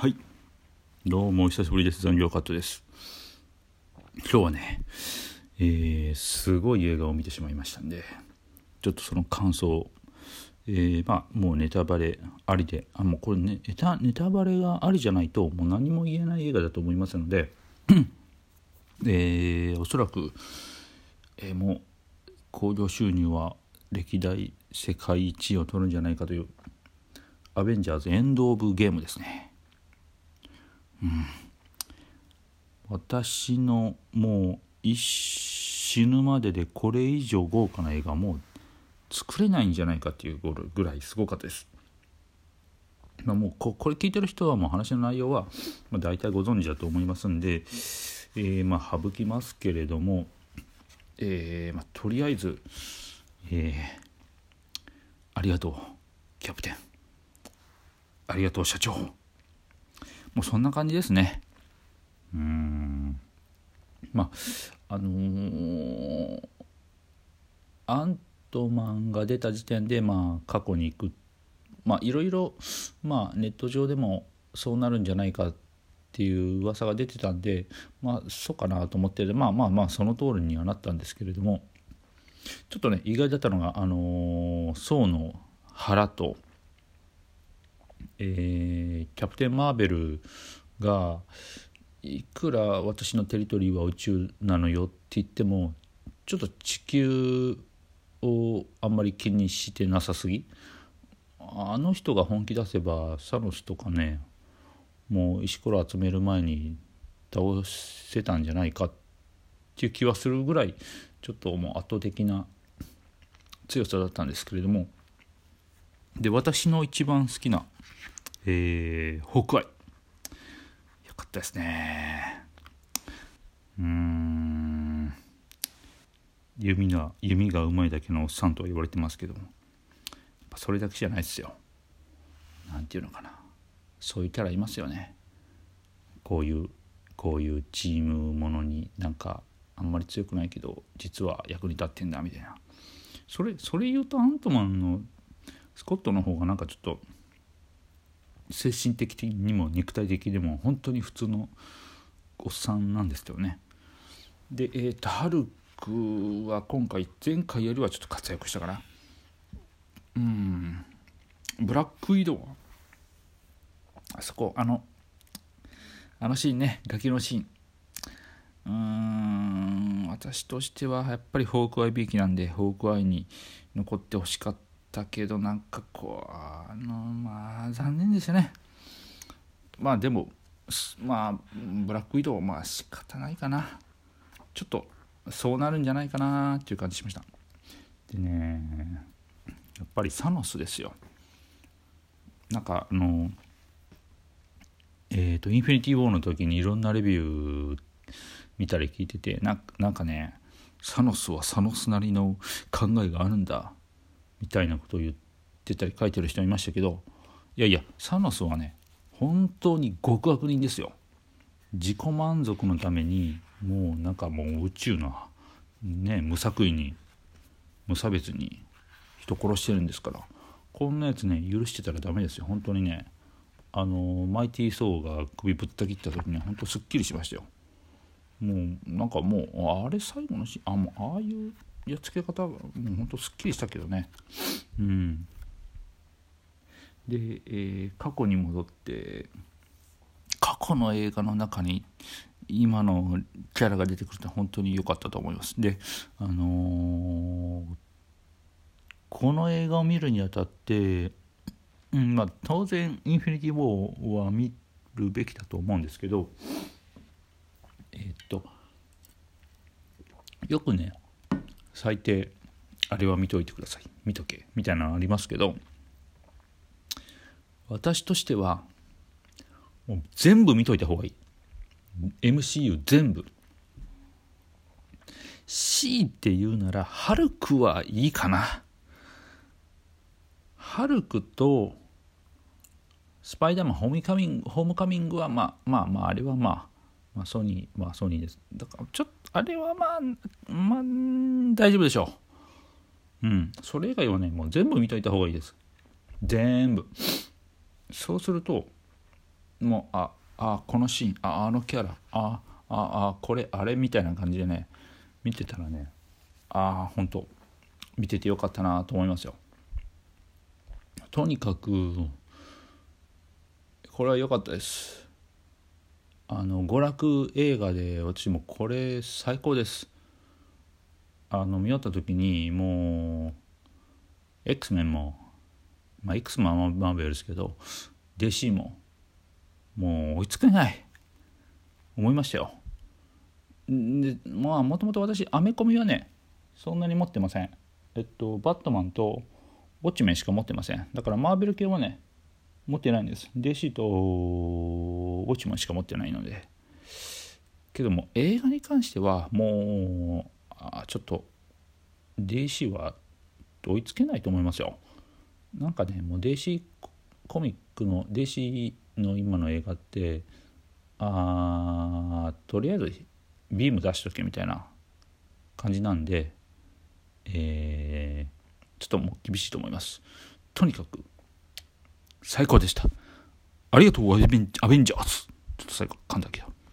はい。どうもお久しぶりです。残業カットです。今日はねえー、すごい映画を見てしまいましたんでちょっとその感想えー、まあもうネタバレありであもうこれねネタネタバレがありじゃないともう何も言えない映画だと思いますので えー、おそらく、えー、もう興行収入は歴代世界一を取るんじゃないかというアベンジャーズエンド・オブ・ゲームですね。うん、私のもう死ぬまででこれ以上豪華な映画もう作れないんじゃないかっていうぐらいすごかったです。まあ、もうこれ聞いてる人はもう話の内容は、ま、大体ご存知だと思いますんで、えー、まあ省きますけれども、えーまあ、とりあえず、えー、ありがとうキャプテンありがとう社長もうそんな感じですね。うん。まああのー、アントマンが出た時点でまあ過去に行く。まあいろいろまあネット上でもそうなるんじゃないかっていう噂が出てたんでまあそうかなと思ってまあまあまあその通りにはなったんですけれどもちょっとね意外だったのがあのー、宋の腹とえー、キャプテン・マーベルがいくら私のテリトリーは宇宙なのよって言ってもちょっと地球をあんまり気にしてなさすぎ。あの人が本気出せばサノスとかねもう石ころ集める前に倒せたんじゃないかっていう気はするぐらいちょっともう圧倒的な強さだったんですけれどもで私の一番好きなえー、ホークアイ。よかったですね。うん。弓が、弓がうまいだけのおっさんとは言われてますけども、それだけじゃないですよ。なんていうのかな。そういうキャラいますよね。こういう、こういうチームものになんか、あんまり強くないけど、実は役に立ってんだみたいな。それ、それ言うとアントマンのスコットの方がなんかちょっと、精神的にも肉体的にも本当に普通のおっさんなんですよね。で、えーと、ハルクは今回前回よりはちょっと活躍したかな。うんブラック移動あそこあのあのシーンねガキのシーンうーん私としてはやっぱりホークアイビーキなんでホークアイに残ってほしかったったけどなんかこうあのまあ残念でしたね。まあでもまあブラック移動まあ仕方ないかな。ちょっとそうなるんじゃないかなっていう感じしました。でねやっぱりサノスですよ。なんかあのえっ、ー、とインフィニティ・ウォーの時にいろんなレビュー見たり聞いててなんかねサノスはサノスなりの考えがあるんだ。みたいなことを言ってたり書いてる人いましたけどいやいやサノスはね本当に極悪人ですよ。自己満足のためにもうなんかもう宇宙のね無作為に無差別に人殺してるんですから。こんなやつね許してたらダメですよ。本当にね。あのマイティー・ソーが首ぶった切った時には本当すっきりしましたよ。もうなんかもうあれ最後のシーンあもうああいうやっつけ方もうほんとすっきりしたけどね。うん。で、えー、過去に戻って過去の映画の中に今のキャラが出てくるって本当に良かったと思います。であのー、この映画を見るにあたって、うんまあ、当然「インフィニティ・ウォー」は見るべきだと思うんですけどえー、っとよくね最低あれは見といてください。見とけ。みたいなのありますけど私としてはもう全部見といた方がいい。MCU 全部。強いて言うならハルクはいいかな。ハルクとスパイダーマンホームカミングホームカミングはまあまあまああれはまあまあソニーまあソニーです。だからちょっとあれはまあ、まあ、大丈夫でしょう。うん。それ以外はね、もう全部見といた方がいいです。全部。そうすると、もうああこのシーンああのキャラあああこれあれみたいな感じでね見てたらねああ本当見ててよかったなと思いますよとにかくこれは良かったですあの娯楽映画で私もこれ最高です。あの見終わった時にもう X メンもまあ X もマーベルですけど DC ももう追いつけない思いましたよでまあもともと私アメコミはねそんなに持ってませんえっとバットマンとウォッチメンしか持ってませんだからマーベル系はね持ってないんです DC とウォッチマンしか持ってないので。けども映画に関してはもうあちょっと DC は追いつけないと思いますよ。なんかねもう DC コミックの DC の今の映画ってあとりあえずビーム出しとけみたいな感じなんでえー、ちょっともう厳しいと思います。とにかく最高でした。ありがとう、アベンジャーズ。ちょっと最後噛んだけど。